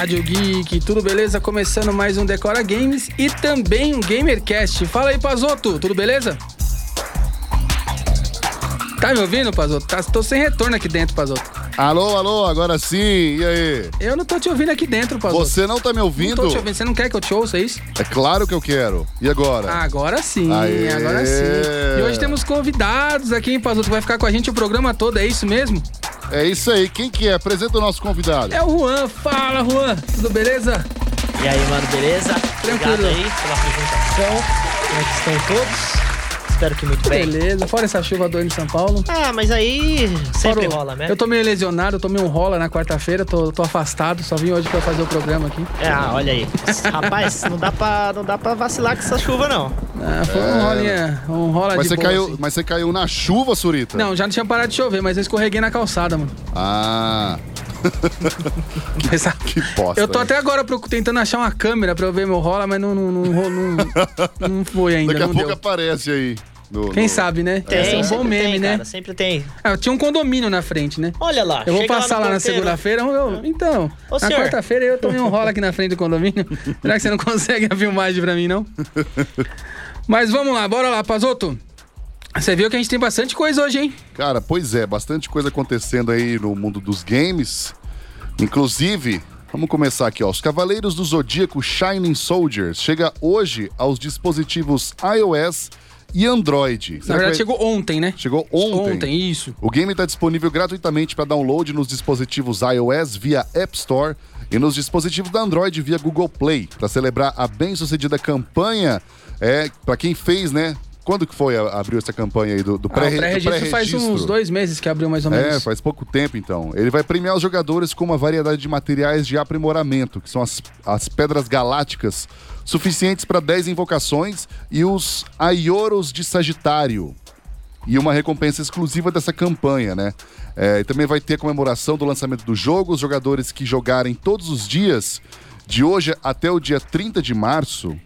Rádio Geek, tudo beleza? Começando mais um Decora Games e também um Gamercast. Fala aí, Pazoto, tudo beleza? Tá me ouvindo, Pazoto? Tá, tô sem retorno aqui dentro, Pazoto. Alô, alô, agora sim, e aí? Eu não tô te ouvindo aqui dentro, Pazoto. Você não tá me ouvindo? Não tô te ouvindo, você não quer que eu te ouça, é isso? É claro que eu quero. E agora? Agora sim, Aê. agora sim. E hoje temos convidados aqui, hein, Pazoto? Vai ficar com a gente o programa todo, é isso mesmo? É isso aí, quem que é? Apresenta o nosso convidado. É o Juan. Fala, Juan. Tudo beleza? E aí, mano, beleza? Tranquilo. Obrigado aí pela apresentação. Como é que estão todos? Espero que muito bem. Beleza. Fora essa chuva doendo em São Paulo. Ah, mas aí sempre Fora rola, né? Eu tô meio lesionado, eu tomei um rola na quarta-feira, tô, tô afastado, só vim hoje pra fazer o programa aqui. É, ah, olha aí. Rapaz, não dá, pra, não dá pra vacilar com essa chuva, não. Ah, foi um rolinha, um rola Mas de você, boa, caiu, assim. mas você caiu na chuva, Surita? Não, já não tinha parado de chover, mas eu escorreguei na calçada, mano. Ah, Mas, ah, que bosta. eu tô né? até agora tentando achar uma câmera pra eu ver meu rola, mas não, não, não, não, não foi ainda, Daqui a não pouco deu. aparece aí. No- Quem no- sabe, né? Tem, Esse é um bom meme, tem, né? cara, sempre tem. Ah, tinha um condomínio na frente, né? Olha lá. Eu vou passar no lá, na segunda-feira. eu- Então, Ô, na quarta-feira eu tomei um rola aqui na frente do condomínio. Será que você não consegue a filmagem pra mim, não? Mas vamos lá, bora lá, Pazoto. Você viu que a gente tem bastante coisa hoje, hein? Cara, pois é, bastante coisa acontecendo aí no mundo dos games. Inclusive, vamos começar aqui, ó. Os Cavaleiros do Zodíaco Shining Soldiers chega hoje aos dispositivos iOS e Android. Na verdade, chegou ontem, né? chegou ontem. Ontem, isso. O game está disponível gratuitamente para download nos dispositivos iOS via App Store e nos dispositivos da Android via Google Play, para celebrar a bem-sucedida campanha. É, para quem fez, né? Quando que foi a- abriu essa campanha aí do, do Ah, pré- do pré-registro faz uns dois meses que abriu mais ou menos. É, faz pouco tempo então. Ele vai premiar os jogadores com uma variedade de materiais de aprimoramento, que são as, as pedras galácticas, suficientes para 10 invocações, e os Aioros de Sagitário. E uma recompensa exclusiva dessa campanha, né? É, e também vai ter a comemoração do lançamento do jogo. Os jogadores que jogarem todos os dias, de hoje até o dia 30 de março,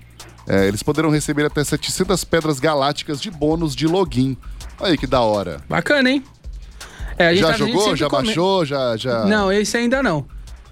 é, eles poderão receber até 700 pedras galácticas de bônus de login. Olha aí que da hora. Bacana, hein? É, a gente Já tá- jogou? Já come- baixou? Já, já... Não, esse ainda não.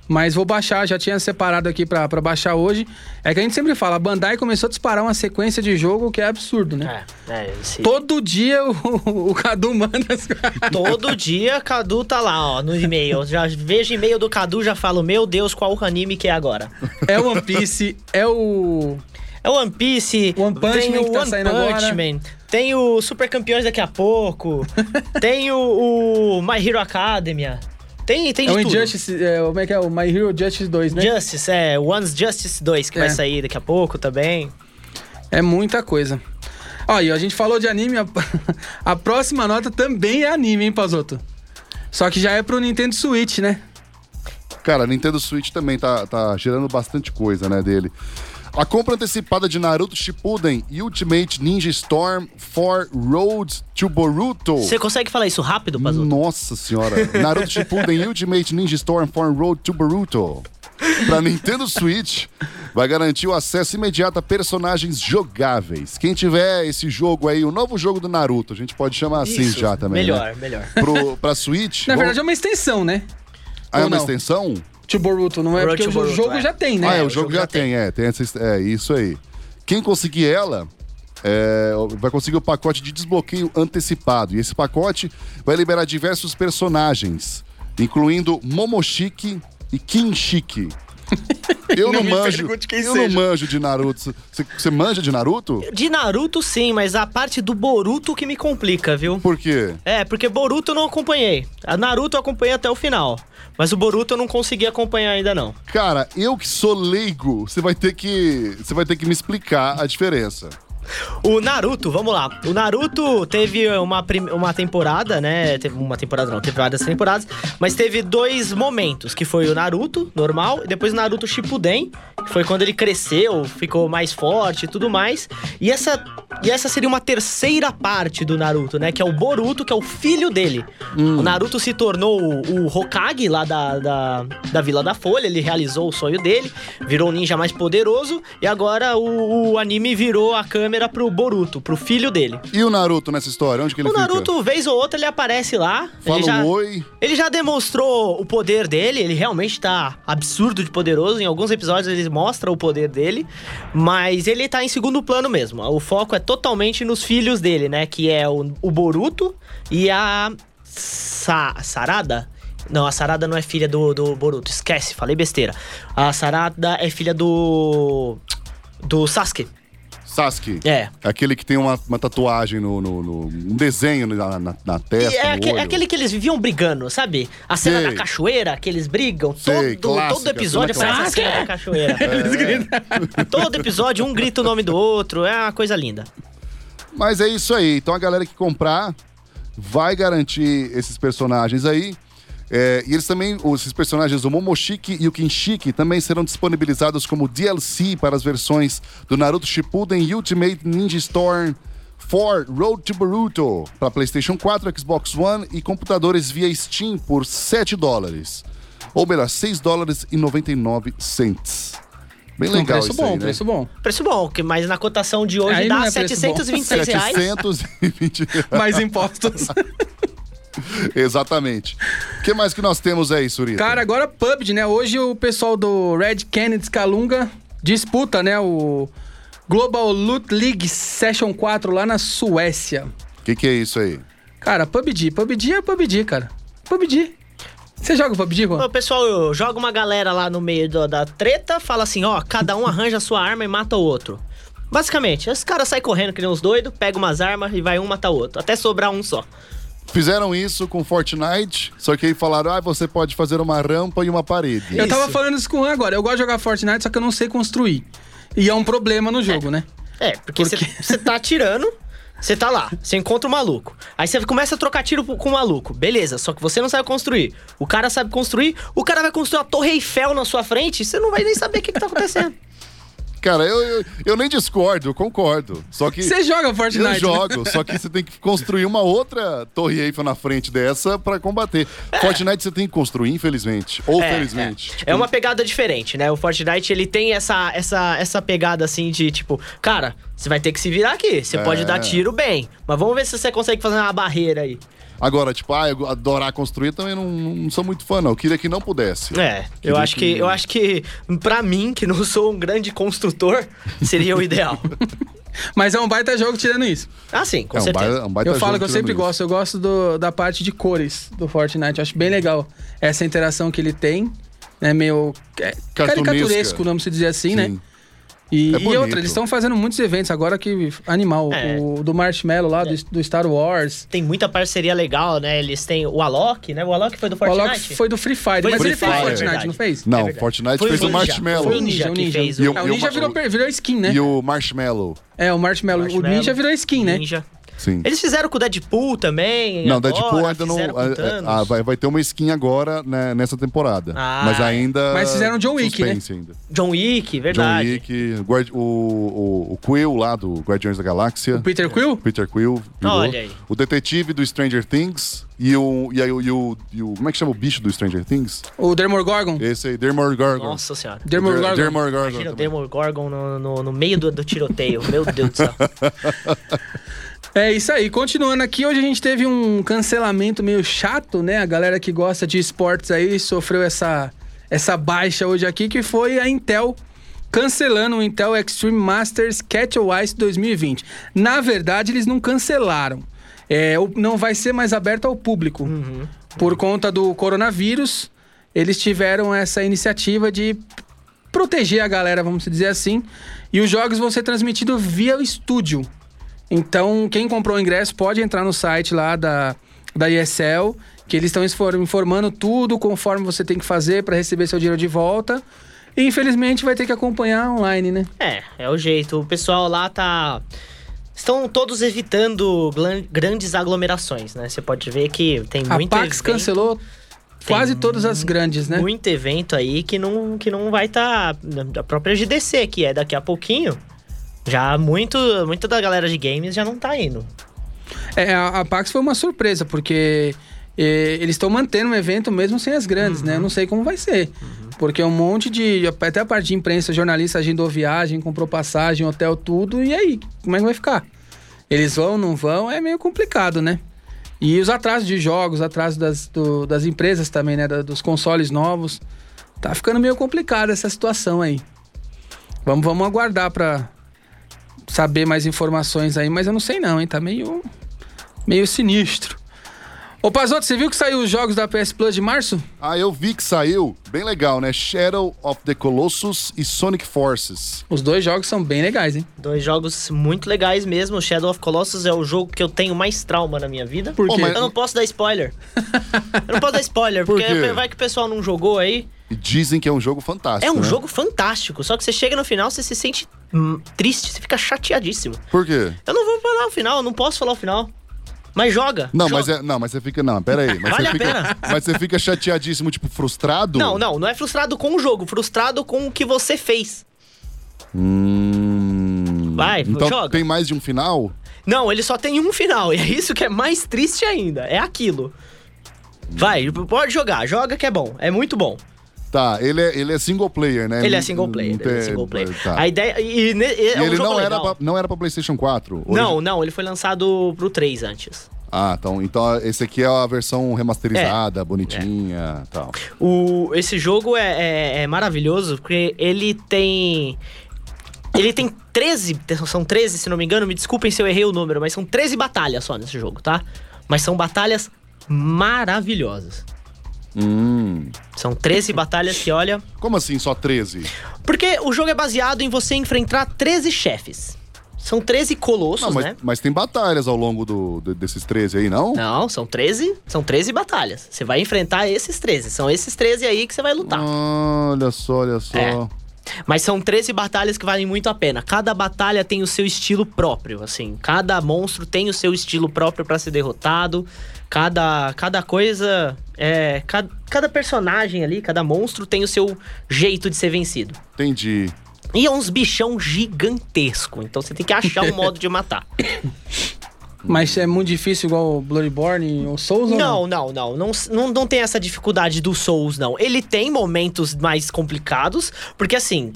Mas vou baixar, já tinha separado aqui pra, pra baixar hoje. É que a gente sempre fala, a Bandai começou a disparar uma sequência de jogo que é absurdo, né? É, é, esse... Todo dia o, o Cadu manda as Todo dia Cadu tá lá, ó, no e-mail. Já vejo e-mail do Cadu, já falo, meu Deus, qual o anime que é agora? É o One Piece, é o. É o One Piece, One Punch tem Man o que tá One saindo Punch agora. Man, tem o Super Campeões daqui a pouco, tem o, o My Hero Academia, tem, tem É de o tudo. Injustice. É, como é que é? O My Hero Justice 2, né? Justice, é, One's Justice 2, que É. vai sair daqui a pouco também. É muita coisa. Ó, e a gente falou de anime, a, a próxima nota também é anime, hein, Pazoto? Só que já é pro Nintendo Switch, né? Cara, a Nintendo Switch também tá, tá gerando bastante coisa, né, dele. A compra antecipada de Naruto Shippuden Ultimate Ninja Storm for Road to Boruto. Você consegue falar isso rápido, Pazuto? Nossa senhora. Naruto Shippuden Ultimate Ninja Storm for Road to Boruto. Pra Nintendo Switch, vai garantir o acesso imediato a personagens jogáveis. Quem tiver esse jogo aí, o novo jogo do Naruto, a gente pode chamar assim Isso, já também. Melhor, Né? melhor. Pro, pra Switch. Na vamos- verdade é uma extensão, né? Ah, é uma não? extensão? To Boruto, não é? Road Porque o Boruto, jogo é. já tem, né? ah, é, o o jogo, jogo já, já tem, tem. é, tem essa, é isso aí. Quem conseguir ela é, vai conseguir o pacote de desbloqueio antecipado. E esse pacote vai liberar diversos personagens, incluindo Momoshiki e Kinshiki. Eu Não não, manjo. eu seja. não manjo de Naruto. Você, você manja de Naruto? De Naruto, sim, mas a parte do Boruto que me complica, viu? Por quê? É, porque Boruto eu não acompanhei. A Naruto eu acompanhei até o final. Mas o Boruto eu não consegui acompanhar ainda, não. Cara, eu que sou leigo, você vai ter que, você vai ter que me explicar a diferença. O Naruto, vamos lá. O Naruto teve uma, uma temporada, né? Teve uma temporada não, teve várias temporadas. Mas teve dois momentos, que foi o Naruto, normal, e depois o Naruto Shippuden, que foi quando ele cresceu, ficou mais forte e tudo mais. E essa, e essa seria uma terceira parte do Naruto, né? Que é o Boruto, que é o filho dele. O Naruto se tornou o, o Hokage lá da, da, da Vila da Folha, ele realizou o sonho dele, virou o ninja mais poderoso, e agora o, o anime virou a câmera câmera pro Boruto, pro filho dele. E o Naruto nessa história? Onde que ele O fica? Naruto, vez ou outra, ele aparece lá. Fala ele já, um oi. ele já demonstrou o poder dele, ele realmente tá absurdo de poderoso. Em alguns episódios ele mostra o poder dele, mas ele tá em segundo plano mesmo. O foco é totalmente nos filhos dele, né? Que é o, o Boruto e a Sa Sarada. Não, a Sarada não é filha do, do Boruto, esquece, falei besteira. A Sarada é filha do. do Sasuke. Sasuke. É. Aquele que tem uma, uma tatuagem no, no- no- Um desenho na, na, na E testa, é, aque- é aquele que eles viviam brigando, sabe? A cena Sei. da cachoeira, que eles brigam. Sei, todo, clássica, todo episódio parece a cena da cachoeira. É. todo episódio, um grita o nome do outro. É uma coisa linda. Mas é isso aí. Então a galera que comprar vai garantir esses personagens aí. É, e eles também, os- esses personagens, o Momoshiki e o Kinshiki, também serão disponibilizados como DLC para as versões do Naruto Shippuden Ultimate Ninja Storm 4 Road to Boruto para PlayStation 4, Xbox One e computadores via Steam por 7 dólares. Ou melhor, 6 dólares e 99 cents. Bem Um legal preço isso bom, aí, né? preço bom. Preço bom, que- mas na cotação de hoje Aí dá é preço bom. 726 reais. 720 Mais impostos. Exatamente. O que mais que nós temos aí, Surita? Cara, agora PUBG, né? Hoje o pessoal do Red Kennedy Calunga disputa, né? O Global Loot League Session 4 lá na Suécia. o que, que é isso aí? Cara, PUBG. PUBG é PUBG, cara. PUBG. Você joga PUBG, Juan? O pessoal joga uma galera lá no meio do- da treta, fala assim, ó, cada um arranja a sua arma e mata o outro. Basicamente, os caras saem correndo que nem uns doidos, pegam umas armas e vai um matar o outro, até sobrar um só. Fizeram isso com Fortnite, só que aí falaram, ah, você pode fazer uma rampa e uma parede. Eu tava Isso. falando isso com o agora. Eu gosto de jogar Fortnite, só que eu não sei construir. E é um problema no jogo, né? É, porque você tá atirando, você tá lá, você encontra o maluco. Aí você começa a trocar tiro com o maluco. Beleza, só que você não sabe construir. O cara sabe construir, o cara vai construir a Torre Eiffel na sua frente, você não vai nem saber o que, que tá acontecendo. Cara, eu, eu, eu nem discordo, eu concordo. Só que Você joga Fortnite? eu né? jogo, só que você tem que construir uma outra torre Eiffel na frente dessa pra combater. Fortnite você tem que construir, infelizmente. Ou É, felizmente. É. Tipo, É uma pegada diferente, né? O Fortnite, ele tem essa, essa, essa pegada assim de tipo, cara, você vai ter que se virar aqui. Você É. pode dar tiro bem, mas vamos ver se você consegue fazer uma barreira aí. Agora, tipo, ah, eu adorar construir também não, não sou muito fã, não. Eu queria que não pudesse. É, eu acho que, eu acho que pra mim, que não sou um grande construtor, seria o ideal. Mas é um baita jogo tirando isso. Ah, sim, com É um certeza. baita, um baita eu falo que eu sempre isso. gosto. Eu gosto do- da parte de cores do Fortnite. Eu acho bem legal essa interação que ele tem. É meio é, caricaturesco, vamos dizer assim, né? E, É e outra, eles estão fazendo muitos eventos agora que animal. É. O do Marshmallow lá, do, do Star Wars. Tem muita parceria legal, né? Eles têm o Alok, né? O Alok foi do O Fortnite. Alok foi do Free Fire, Foi mas do ele Free fez Fire, Fortnite, não fez? Não, É. Fortnite Foi o fez o Ninja, Marshmallow. foi o Ninja fez o- o- É, o o Ninja virou, virou skin, né? E o Marshmallow. É, o Marshmallow. O Ninja virou skin, né? Ninja. Sim. Eles fizeram com o Deadpool também. Não, agora, Deadpool ainda não. Thanos. ah, vai, vai ter uma skin agora né, nessa temporada. Ah, mas ainda. Mas fizeram John Wick, né? ainda. John Wick, John verdade. Wick, guard- o, o, o Quill lá do Guardiões da Galáxia. O Peter Quill? Peter Quill. virou. Olha aí. O detetive do Stranger Things. E o, e, aí o, e, o, e o. Como é que chama o bicho do Stranger Things? O Demogorgon. Esse aí, Demogorgon. Nossa senhora. Demogorgon. Demogorgon. Imagina o também. Demogorgon no, no, no meio do, do tiroteio. Meu Deus do céu. É isso aí. Continuando aqui, hoje a gente teve um cancelamento meio chato, né? A galera que gosta de esportes aí sofreu essa, essa baixa hoje aqui, que foi a Intel cancelando o Intel Extreme Masters Catch Ice 2020. Na verdade, eles não cancelaram. É, não vai ser mais aberto ao público. Por conta do coronavírus, eles tiveram essa iniciativa de proteger a galera, vamos dizer assim. E os jogos vão ser transmitidos via o estúdio. Então, quem comprou o ingresso pode entrar no site lá da, da ESL, que eles estão informando tudo conforme você tem que fazer para receber seu dinheiro de volta. E infelizmente vai ter que acompanhar online, né? É, é o jeito. O pessoal lá tá. Estão todos evitando grandes aglomerações, né? Você pode ver que tem A muito Pax evento, cancelou quase todas as grandes, né? muito evento aí que não, que não vai estar. Tá, a própria GDC, que é daqui a pouquinho. Já muito, muita da galera de games já não tá indo. É, a, a Pax foi uma surpresa, porque E eles estão mantendo o evento mesmo sem as grandes, né? Eu não sei como vai ser. Porque um monte de. Até a parte de imprensa, jornalista agendou viagem, comprou passagem, hotel, tudo. E aí? Como é que vai ficar? Eles vão, não vão? É meio complicado, né? E os atrasos de jogos, atrasos das, do- das empresas também, né? da- dos consoles novos. Tá ficando meio complicada essa situação aí. Vamos, vamos aguardar pra saber mais informações aí, mas eu não sei não, hein? Tá meio, meio sinistro. Ô, Pazoto, você viu que saiu os jogos da PS Plus de março? Ah, eu vi que saiu. Bem legal, né? Shadow of the Colossus e Sonic Forces. Os dois jogos são bem legais, hein? Dois jogos muito legais mesmo. Shadow of Colossus é o jogo que eu tenho mais trauma na minha vida. Por quê? mas- Eu não posso dar spoiler. eu não posso dar spoiler, Por porque quê? vai que o pessoal não jogou aí. Dizem que é um jogo fantástico. É um né? jogo fantástico, só que você chega no final, você se sente hum, triste, você fica chateadíssimo. Por quê? Eu não vou falar o final, eu não posso falar o final. Mas joga. Não, joga. mas é, não, mas você fica. Não, pera aí. Mas Vale você a fica, pena. Mas você fica chateadíssimo, tipo, frustrado? Não, não, não é frustrado com o jogo, frustrado com o que você fez. Hum... Vai, então joga. tem mais de um final? Não, ele só tem um final, e é isso que é mais triste ainda, é aquilo. Vai, pode jogar, joga que é bom, é muito bom. Tá, ele é, ele é single player, né? Ele é single player, não ele é tem- single player. Tá. A ideia. E, e E é um ele não era, legal. pra, não era pra PlayStation 4? Hoje- Não, não, ele foi lançado pro 3 antes. Ah, então, então esse aqui é a versão remasterizada, bonitinha É. tal. O, esse jogo é, é- é maravilhoso porque ele tem. Ele tem 13. São 13, se não me engano, me desculpem se eu errei o número, mas são 13 batalhas só nesse jogo, tá? Mas são batalhas maravilhosas. Hum. São 13 batalhas que, olha. Como assim só 13? Porque o jogo é baseado em você enfrentar 13 chefes. São 13 colossos, Não, mas, né? mas tem batalhas ao longo do, do- desses 13 aí, não? Não, são 13, são 13 batalhas. Você vai enfrentar esses 13. São esses 13 aí que você vai lutar. Olha só, olha só. É. Mas são 13 batalhas que valem muito a pena. Cada batalha tem o seu estilo próprio, assim. Cada monstro tem o seu estilo próprio pra ser derrotado. Cada, cada coisa. É, cada, cada personagem ali, cada monstro tem o seu jeito de ser vencido. Entendi. E é uns bichão gigantesco. Então você tem que achar um modo de matar. Mas é muito difícil igual o Bloodborne ou Souls ou Não, não, não, não. Não, não tem essa dificuldade do Souls, não. Ele tem momentos mais complicados, porque assim.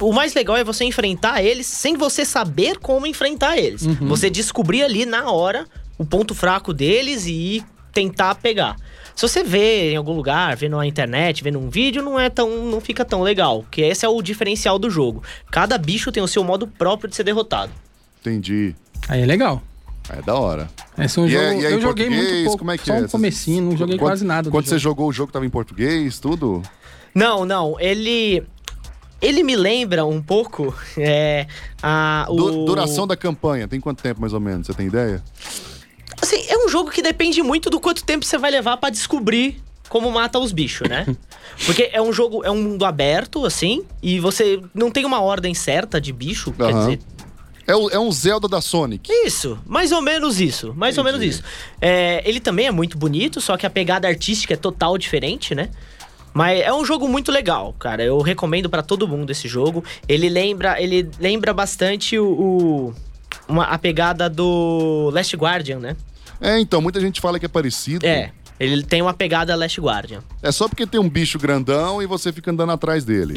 O mais legal é você enfrentar eles sem você saber como enfrentar eles. Você descobrir ali na hora o ponto fraco deles e tentar pegar. Se você vê em algum lugar, vê na internet, vê num vídeo, não é tão, não fica tão legal. Que esse é o diferencial do jogo. Cada bicho tem o seu modo próprio de ser derrotado. Entendi. Aí é legal. É da hora. Esse é um E jogo. é- e é em eu joguei português? muito pouco. Como é que só é? um comecinho, não joguei Quando- quase nada. do Quando você jogo. jogou o jogo, tava em português, tudo? Não, não, ele. Ele me lembra um pouco. É. A, o... Du- duração da campanha, tem quanto tempo mais ou menos? Você tem ideia? Assim, é um jogo que depende muito do quanto tempo você vai levar pra descobrir como mata os bichos, né? Porque é um jogo, é um mundo aberto, assim, e você não tem uma ordem certa de bicho, quer Aham. dizer. É, o- é um Zelda da Sonic. Isso, mais ou menos isso, mais ou menos Entendi. isso. É, ele também é muito bonito, só que a pegada artística é total diferente, né? Mas é um jogo muito legal, cara. Eu recomendo pra todo mundo esse jogo. Ele lembra, ele lembra bastante o, o- uma, a pegada do Last Guardian, né? É, então, muita gente fala que é parecido. É, ele tem uma pegada Last Guardian. É só porque tem um bicho grandão e você fica andando atrás dele.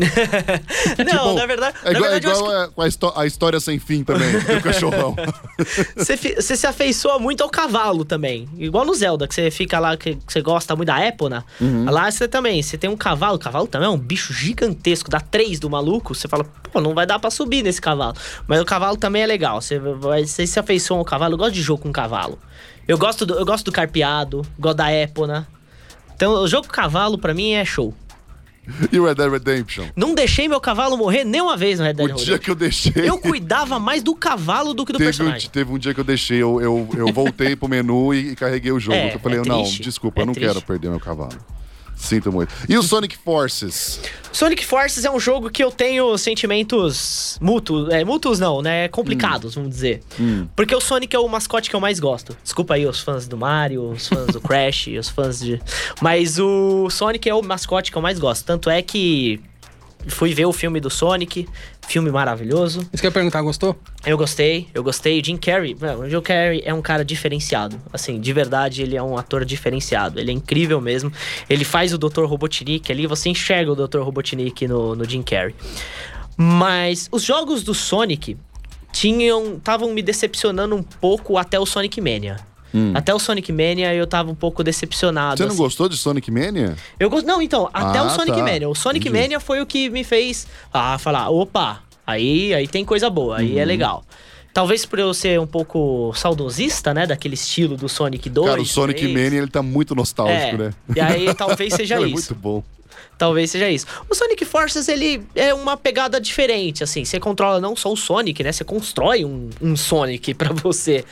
Não, Tipo, na verdade, É igual, é verdade acho igual a, com a, a história sem fim também, do cachorrão. você, se afeiçoa muito ao cavalo também. Igual no Zelda, que você fica lá, que que você gosta muito da Epona. Uhum. Lá você também, você tem um cavalo. O cavalo também é um bicho gigantesco, dá três do maluco. Você fala, pô, não vai dar pra subir nesse cavalo. Mas o cavalo também é legal. Você, vai, você se afeiçoa ao cavalo. Eu gosto de jogo com cavalo. Eu gosto do, eu gosto do carpeado, gosto da Epona. Então, o jogo cavalo, pra mim, é show. e o Red Dead Redemption? Não deixei meu cavalo morrer nem uma vez no Red O Dead dia Redemption. que eu deixei. Eu cuidava mais do cavalo do que do teve, um, personagem. teve um dia que eu deixei, eu, eu, eu voltei pro menu e, e carreguei o jogo. É, eu falei, é não, desculpa, é eu não triste. quero perder meu cavalo. Sinto muito. E o Sonic Forces? Sonic Forces é um jogo que eu tenho sentimentos mútuos, é, mútuos não, né, complicados, vamos dizer. Porque o Sonic é o mascote que eu mais gosto. Desculpa aí os fãs do Mario, os fãs do Crash, os fãs de... Mas o Sonic é o mascote que eu mais gosto. Tanto é que fui ver o filme do Sonic, filme maravilhoso. Isso que eu ia perguntar, gostou? Eu gostei, eu gostei. O Jim Carrey, o Jim Carrey é um cara diferenciado. Assim, de verdade, ele é um ator diferenciado. Ele é incrível mesmo. Ele faz o Dr. Robotnik ali, você enxerga o Dr. Robotnik no, no Jim Carrey. Mas os jogos do Sonic tinham. estavam me decepcionando um pouco até o Sonic Mania. Até o Sonic Mania eu tava um pouco decepcionado. Você não assim. gostou de Sonic Mania? Eu gosto. Não, então, até Ah, o Sonic tá. Mania. O Sonic Entendi. Mania foi o que me fez ah, falar: opa, aí, aí tem coisa boa, aí Uhum. é legal. Talvez por eu ser um pouco saudosista, né? Daquele estilo do Sonic 2. Cara, o Sonic 3. Mania, ele tá muito nostálgico, É, né? e aí talvez seja Cara, é isso. muito bom. Talvez seja isso. O Sonic Forces, ele é uma pegada diferente, assim. Você controla não só o Sonic, né? Você constrói um, um Sonic pra você.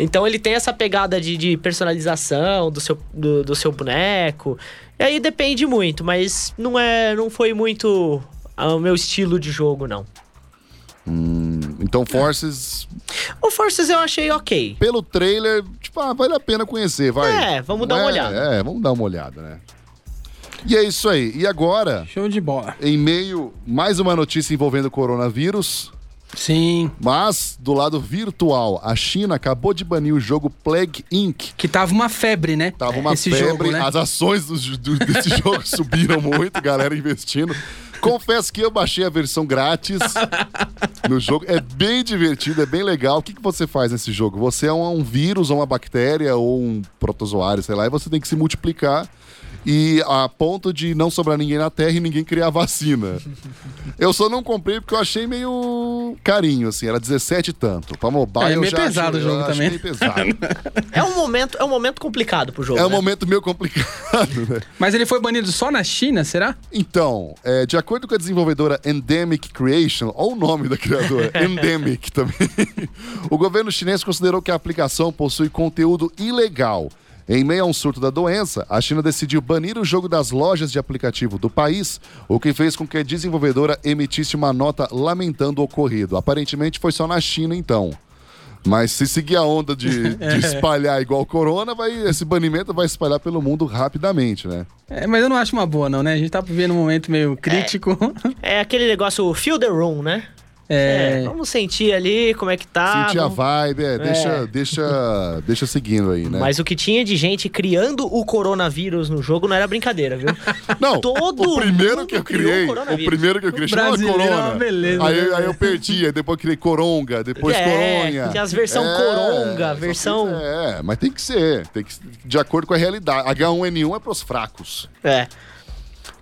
Então ele tem essa pegada de, de personalização do seu, do, do seu boneco. E aí depende muito, mas não é, não foi muito o meu estilo de jogo, não. Então, Forces, O Forces eu achei ok. pelo trailer, tipo, ah, vale a pena conhecer, vai. É, vamos dar uma É, olhada. É, vamos dar uma olhada, né? E é isso aí. E agora, Show de bola. em meio, mais uma notícia envolvendo o coronavírus. Sim. Mas, do lado virtual, a China acabou de banir o jogo Plague Inc. Que tava uma febre, né? Tava uma Esse febre, jogo, né? as ações do, do- desse jogo subiram muito, galera investindo. Confesso que eu baixei a versão grátis no jogo. É bem divertido, é bem legal. O que, que você faz nesse jogo? Você é um, um vírus, ou uma bactéria, ou um protozoário, sei lá, e você tem que se multiplicar. E a ponto de não sobrar ninguém na Terra e ninguém criar vacina. Eu só não comprei porque eu achei meio carinho, assim. Era 17 e tanto. Pra mobile É, eu meio já pesado achei- o jogo também. meio pesado. É um momento, é um momento complicado pro jogo. É um né? momento meio complicado, né? Mas ele foi banido só na China, será? Então, é, de acordo com a desenvolvedora Endemic Creation, olha o nome da criadora, Endemic também, o governo chinês considerou que a aplicação possui conteúdo ilegal. Em meio a um surto da doença, a China decidiu banir o jogo das lojas de aplicativo do país, o que fez com que a desenvolvedora emitisse uma nota lamentando o ocorrido. Aparentemente foi só na China, então. Mas se seguir a onda de, de espalhar igual corona, vai, esse banimento vai espalhar pelo mundo rapidamente, né? É, mas eu não acho uma boa, não, né? A gente tá vivendo um momento meio crítico. É aquele negócio feel the room, né? É. É, vamos sentir ali como é que tá. Sentir a vamos- vibe, é, deixa, É. deixa, deixa seguindo aí, né? Mas o que tinha de gente criando o coronavírus no jogo não era brincadeira, viu? Não, todo o primeiro que eu criou criei, o coronavírus. primeiro que eu criei chamava é Corona. beleza, aí, né, aí eu perdi, aí depois criei Coronga, depois É, Coronha. tem as versão Coronga, só versão- É, mas tem que ser, tem que de acordo com a realidade. H1N1 é pros fracos. É.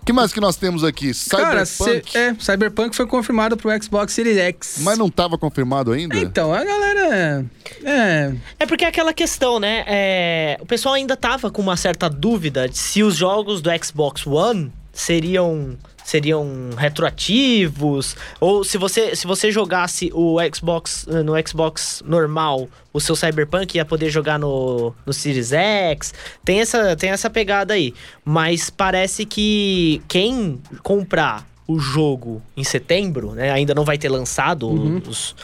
O que mais que nós temos aqui? Cara, Cyberpunk. cê- é, Cyberpunk foi confirmado pro Xbox Series X. Mas não estava confirmado ainda? Então, a galera. É. É porque é aquela questão, né? É, o pessoal ainda tava com uma certa dúvida de se os jogos do Xbox One seriam seriam retroativos? Ou se você se você jogasse o Xbox eh, no Xbox normal o seu Cyberpunk ia poder jogar no, no Series X? Tem essa tem essa pegada aí. Mas parece que quem comprar o jogo em setembro né ainda não vai ter lançado os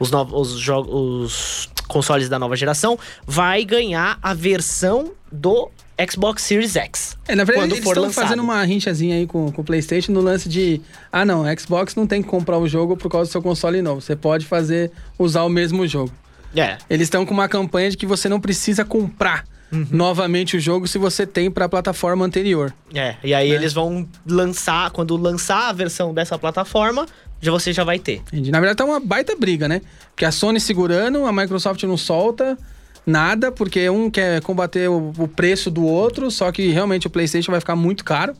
os, novos, os, jo- os consoles da nova geração, vai ganhar a versão do Xbox Series X. É, na verdade, Quando eles for estão lançado. fazendo uma rinchazinha aí com, com o PlayStation no lance de. Ah, não, Xbox não tem que comprar o jogo por causa do seu console novo. Você pode fazer, usar o mesmo jogo. É. Eles estão com uma campanha de que você não precisa comprar Uhum. novamente o jogo se você tem pra plataforma anterior. É, e aí Né? eles vão lançar, quando lançar a versão dessa plataforma, já você já vai ter. Entendi. Na verdade, tá uma baita briga, né? Porque a Sony segurando, a Microsoft não solta nada, porque um quer combater o, o preço do outro, só que realmente o PlayStation vai ficar muito caro.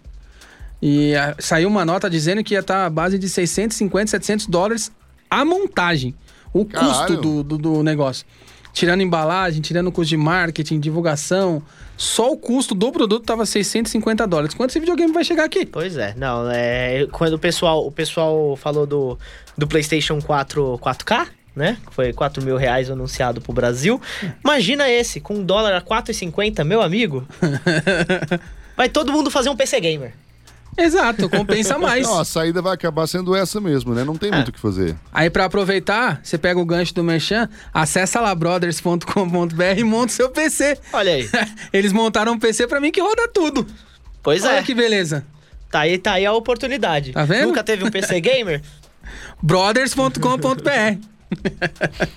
E ah, saiu uma nota dizendo que ia estar à base de 650, 700 dólares a montagem. O custo do, do, do negócio. Tirando embalagem, tirando custo de marketing, divulgação. Só o custo do produto tava 650 dólares. Quanto esse videogame vai chegar aqui? Pois é, não, é. Quando o pessoal, o pessoal falou do, do PlayStation 4 4K, né? Que foi 4 mil reais anunciado pro Brasil. Imagina esse, com um dólar a 4,50, meu amigo. Vai todo mundo fazer um PC Gamer. Exato, compensa mais. Não, a saída vai acabar sendo essa mesmo, né? Não tem muito o que fazer. Aí pra aproveitar, você pega o gancho do Merchan, acessa lá brothers.com.br e monta o seu PC. Olha aí. Eles montaram um PC pra mim que roda tudo. Pois Olha é. que beleza. Tá aí, tá aí a oportunidade. Tá vendo? Nunca teve um PC gamer? brothers.com.br.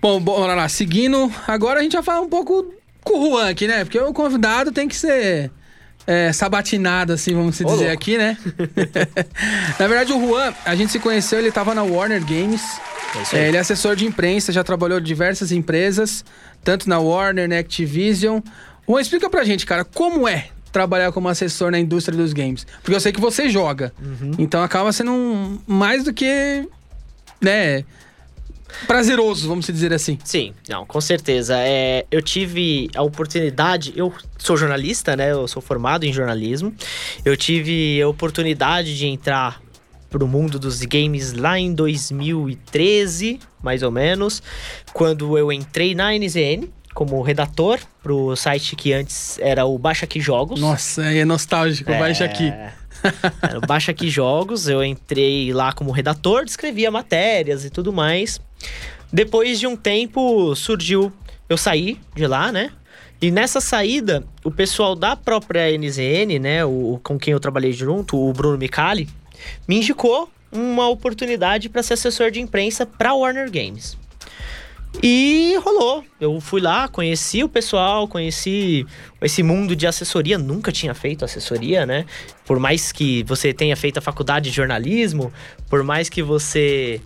bom, bora lá. Seguindo, agora a gente vai falar um pouco com o Juan aqui, né? Porque o convidado tem que ser é, sabatinado, assim, vamos se Ô, dizer louco. aqui, né? na verdade, o Juan, a gente se conheceu, ele tava na Warner Games. É. É, ele é assessor de imprensa, já trabalhou em diversas empresas, tanto na Warner, na Activision. Juan, explica pra gente, cara, como é trabalhar como assessor na indústria dos games? Porque eu sei que você joga, Uhum. então acaba sendo um, mais do que, né, prazeroso, vamos dizer assim. Sim, não, com certeza. É, eu tive a oportunidade, eu sou jornalista, né? Eu sou formado em jornalismo. Eu tive a oportunidade de entrar pro mundo dos games lá em 2013, mais ou menos, quando eu entrei na NZN como redator pro site que antes era o Baixa Aqui Jogos. Nossa, é nostálgico, baixa aqui. Era Baixa Aqui Jogos, eu entrei lá como redator, escrevia matérias e tudo mais. Depois de um tempo surgiu, eu saí de lá, né? E nessa saída, o pessoal da própria NZN, né, o, com quem eu trabalhei junto, o Bruno Micali, me indicou uma oportunidade para ser assessor de imprensa para Warner Games. E rolou. Eu fui lá, conheci o pessoal, conheci esse mundo de assessoria. Nunca tinha feito assessoria, né? Por mais que você tenha feito a faculdade de jornalismo, por mais que você.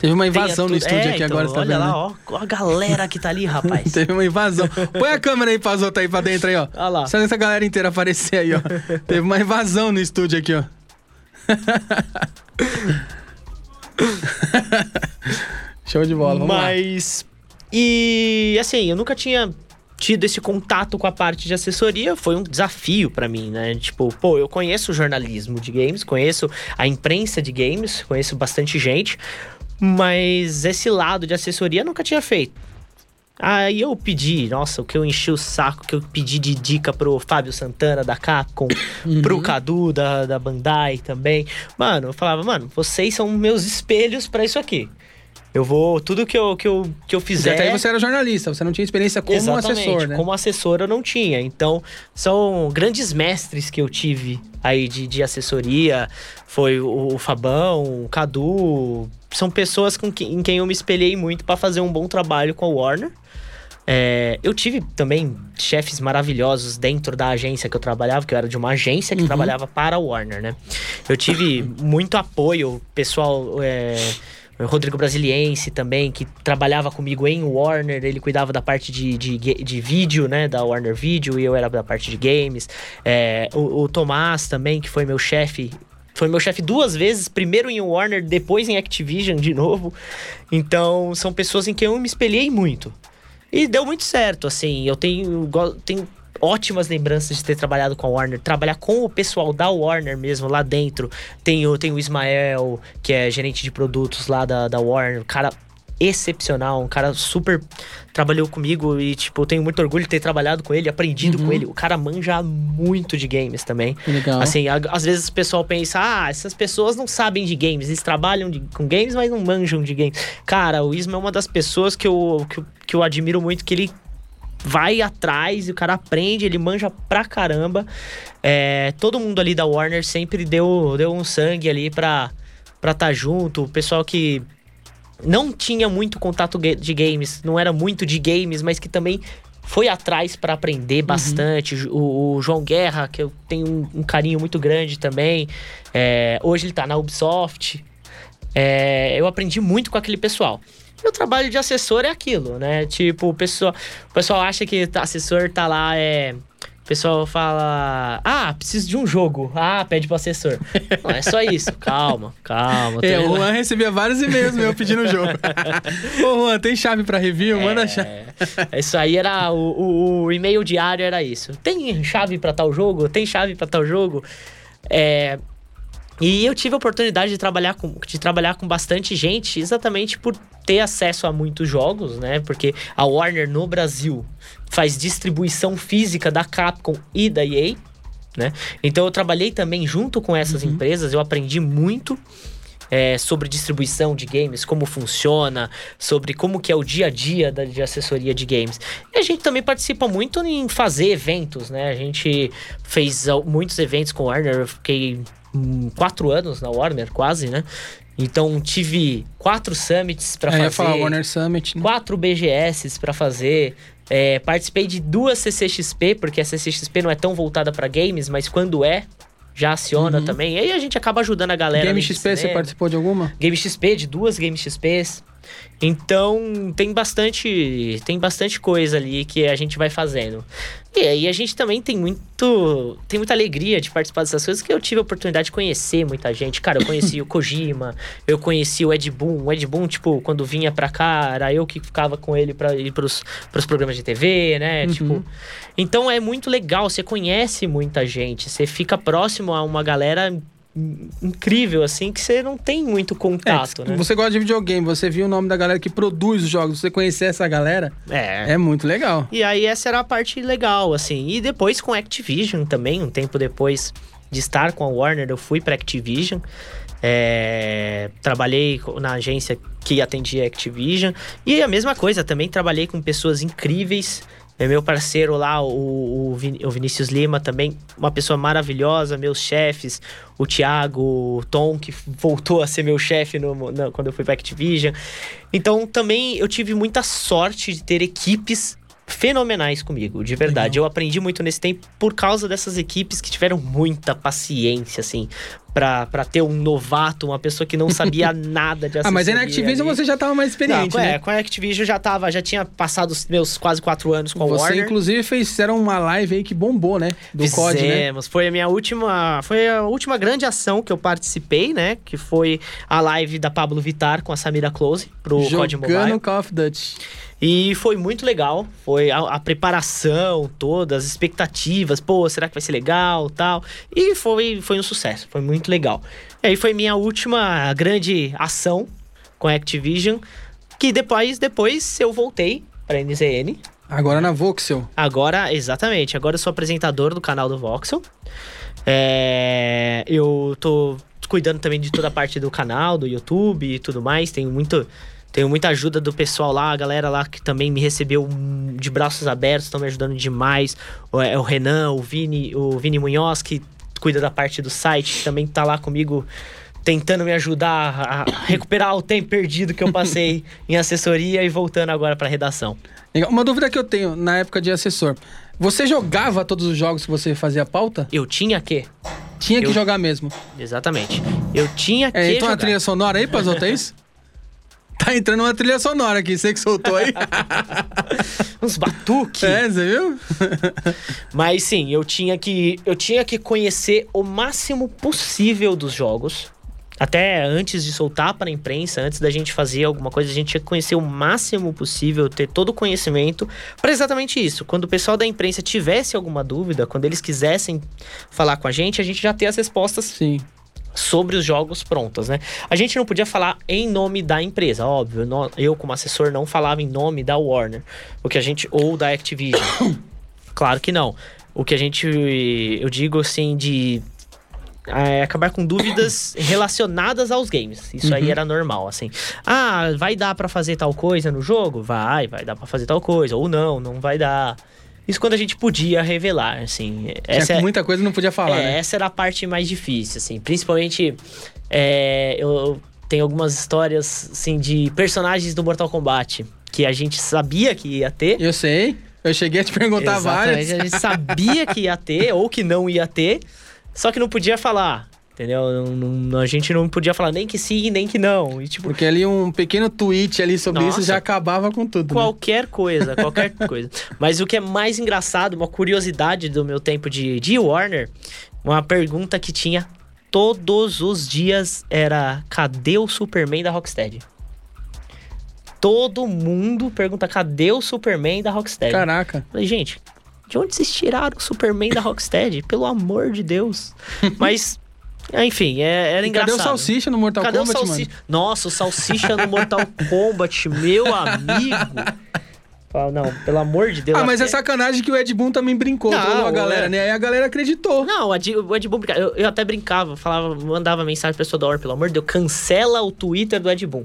Teve uma invasão no estúdio É, aqui então, agora, você tá Olha vendo? lá, né? ó, a galera que tá ali, rapaz. Teve uma invasão. Põe a câmera aí pras outras aí pra dentro aí, ó. Olha lá. Só essa galera inteira aparecer aí, ó. Teve uma invasão no estúdio aqui, ó. Show de bola, vamos lá. Mas. E assim, eu nunca tinha tido esse contato com a parte de assessoria, foi um desafio pra mim, né? Tipo, pô, eu conheço o jornalismo de games, conheço a imprensa de games, conheço bastante gente, mas esse lado de assessoria eu nunca tinha feito. Aí eu pedi, nossa, o que eu enchi o saco, que eu pedi de dica pro Fábio Santana da Capcom, pro Cadu da, da Bandai também. Mano, eu falava, mano, vocês são meus espelhos pra isso aqui. Eu vou, tudo que eu, que eu, que eu fizer. até aí você era jornalista, você não tinha experiência como Exatamente, assessor, né? Como assessor eu não tinha. Então, são grandes mestres que eu tive aí de, de assessoria. Foi o, o Fabão, o Cadu. São pessoas com que- em quem eu me espelhei muito para fazer um bom trabalho com a Warner. É, eu tive também chefes maravilhosos dentro da agência que eu trabalhava, que eu era de uma agência que Uhum. trabalhava para a Warner, né? Eu tive muito apoio, pessoal. é, Rodrigo Brasiliense também, que trabalhava comigo em Warner, ele cuidava da parte de, de, de vídeo, né, da Warner Video, e eu era da parte de games. É, o, o Tomás também, que foi meu chefe, foi meu chefe duas vezes, primeiro em Warner, depois em Activision de novo. Então, são pessoas em quem eu me espelhei muito. E deu muito certo, assim, eu tenho, tenho ótimas lembranças de ter trabalhado com a Warner, trabalhar com o pessoal da Warner mesmo lá dentro. Tem o, tem o Ismael, que é gerente de produtos lá da, da Warner, um cara excepcional, um cara super trabalhou comigo e, tipo, eu tenho muito orgulho de ter trabalhado com ele, aprendido com ele. O cara manja muito de games também. Legal. Assim, a- às vezes o pessoal pensa, ah, essas pessoas não sabem de games, eles trabalham de- com games, mas não manjam de games. Cara, o Isma é uma das pessoas que eu, que, que eu admiro muito, que ele vai atrás e o cara aprende, ele manja pra caramba. É, todo mundo ali da Warner sempre deu, deu um sangue ali pra estar tá junto. O pessoal que não tinha muito contato de games, não era muito de games, mas que também foi atrás pra aprender bastante. O, o João Guerra, que eu tenho um, um carinho muito grande também. É, hoje ele tá na Ubisoft. É, eu aprendi muito com aquele pessoal. Meu trabalho de assessor é aquilo, né? Tipo, o pessoal, o pessoal acha que tá- assessor tá lá, é. O pessoal fala, ah, preciso de um jogo. Ah, pede pro assessor. Não, é só isso. Calma, calma. É, o Juan recebia vários e-mails meu pedindo o jogo. Ô, Juan, tem chave pra review? Manda a chave. É, isso aí era o, o- o e-mail diário era isso. Tem chave pra tal jogo? Tem chave pra tal jogo? É, e eu tive a oportunidade de trabalhar com, de trabalhar com bastante gente, exatamente por ter acesso a muitos jogos, né? Porque a Warner no Brasil faz distribuição física da Capcom e da EA, né? Então eu trabalhei também junto com essas empresas, eu aprendi muito. é, sobre distribuição de games, como funciona, sobre como que é o dia a dia da, de assessoria de games. E a gente também participa muito em fazer eventos, né? A gente fez muitos eventos com o Warner, eu fiquei quatro anos na Warner, quase, né? Então tive quatro summits para é, fazer. Falar Warner Summit. Né? Quatro BGS para fazer. É, participei de duas CCXP, porque a CCXP não é tão voltada para games, mas quando é, já aciona uhum. também. E aí a gente acaba ajudando a galera. Game XP, você participou de alguma? Game XP, de duas Game XPs. Então tem bastante tem bastante coisa ali que a gente vai fazendo. E aí a gente também tem muito tem muita alegria de participar dessas coisas que eu tive a oportunidade de conhecer muita gente. Cara, eu conheci o Kojima, eu conheci o Ed Boon. O Ed Boon, tipo, quando vinha pra cá, era eu que ficava com ele para ir pros, pros programas de TV, né? Uhum. Tipo, então é muito legal, você conhece muita gente, você fica próximo a uma galera incrível, assim, que você não tem muito contato, é, né? Você gosta de videogame, você viu o nome da galera que produz os jogos, você conhecer essa galera, é, é muito legal. E aí essa era a parte legal, assim. E depois com Activision também, um tempo depois de estar com a Warner, eu fui para Activision. É, trabalhei na agência que atendia Activision. E a mesma coisa, também trabalhei com pessoas incríveis é meu parceiro lá, o, o, Vin, o, Vinícius Lima, também uma pessoa maravilhosa, meus chefes, o Thiago, o Tom, que voltou a ser meu chefe quando eu fui para Activision. Então também eu tive muita sorte de ter equipes fenomenais comigo, de verdade. Legal. Eu aprendi muito nesse tempo por causa dessas equipes que tiveram muita paciência, assim, para ter um novato, uma pessoa que não sabia nada de assessoria. Ah, mas aí na Activision ali. você já tava mais experiente, não, né? É, com a Activision já tava, já tinha passado os meus quase quatro anos com a você, Warner. Você, inclusive, fizeram uma live aí que bombou, né? Do Fizemos. COD, né? Foi a minha última, foi a última grande ação que eu participei, né? Que foi a live da Pablo Vitar com a Samira Close pro Jogando COD Mobile. Jogando Call of Duty. E foi muito legal. Foi a, a, preparação toda, as expectativas. Pô, será que vai ser legal tal? E foi, foi um sucesso. Foi muito legal. E aí foi minha última grande ação com a Activision. Que depois, depois eu voltei pra NZN. Agora na Voxel. Agora, exatamente. Agora eu sou apresentador do canal do Voxel. É, eu tô cuidando também de toda a parte do canal, do YouTube e tudo mais. Tenho muito tenho muita ajuda do pessoal lá, a galera lá que também me recebeu de braços abertos, estão me ajudando demais. O, é, o Renan, o Vini, o Vini Munhoz, que cuida da parte do site, que também tá lá comigo tentando me ajudar a recuperar o tempo perdido que eu passei em assessoria e voltando agora para redação. Uma dúvida que eu tenho na época de assessor. Você jogava todos os jogos que você fazia pauta? Eu tinha que. Tinha que eu... jogar mesmo. Exatamente. Eu tinha é, que. É, então jogar. a trilha sonora aí, Pazoto, é isso? Tá entrando uma trilha sonora aqui, você que soltou aí. Uns batuques. É, você viu? Mas sim, eu tinha que eu tinha que conhecer o máximo possível dos jogos. Até antes de soltar para a imprensa, antes da gente fazer alguma coisa, a gente tinha que conhecer o máximo possível, ter todo o conhecimento para exatamente isso. Quando o pessoal da imprensa tivesse alguma dúvida, quando eles quisessem falar com a gente, a gente já ter as respostas Sim sobre os jogos prontos, né? A gente não podia falar em nome da empresa, óbvio. Eu, como assessor, não falava em nome da Warner, o que a gente ou da Activision. claro que não. O que a gente, eu digo assim, de é, acabar com dúvidas relacionadas aos games. Isso uhum. aí era normal, assim. Ah, vai dar para fazer tal coisa no jogo? Vai, vai dar para fazer tal coisa. Ou não, não vai dar. Isso quando a gente podia revelar, assim. Essa é, muita coisa não podia falar, é, né? Essa era a parte mais difícil, assim. Principalmente, é, eu tenho algumas histórias, assim, de personagens do Mortal Kombat que a gente sabia que ia ter. Eu sei. Eu cheguei a te perguntar Exatamente. várias. A gente sabia que ia ter ou que não ia ter, só que não podia falar. Entendeu? Não, não, a gente não podia falar nem que sim, nem que não. E, tipo, Porque ali um pequeno tweet ali sobre nossa, isso já acabava com tudo. Né? Qualquer né? coisa, qualquer coisa. Mas o que é mais engraçado, uma curiosidade do meu tempo de, de Warner, uma pergunta que tinha todos os dias era: cadê o Superman da Rocksteady? Todo mundo pergunta: cadê o Superman da Rocksteady? Caraca. Falei, gente, de onde vocês tiraram o Superman da Rocksteady? Pelo amor de Deus. Mas enfim, é, era e engraçado. Cadê o Salsicha no Mortal cadê Kombat, o Salsicha? Nossa, o Salsicha no Mortal Kombat, meu amigo. Fala, não, pelo amor de Deus. Ah, mas é até- sacanagem que o Ed Boon também brincou Não, com a galera, é. né? Aí a galera acreditou. Não, o Ed, o Ed Boon brincava. Eu, eu até brincava, falava, mandava mensagem pra pessoa da hora, pelo amor de Deus, cancela o Twitter do Ed Boon.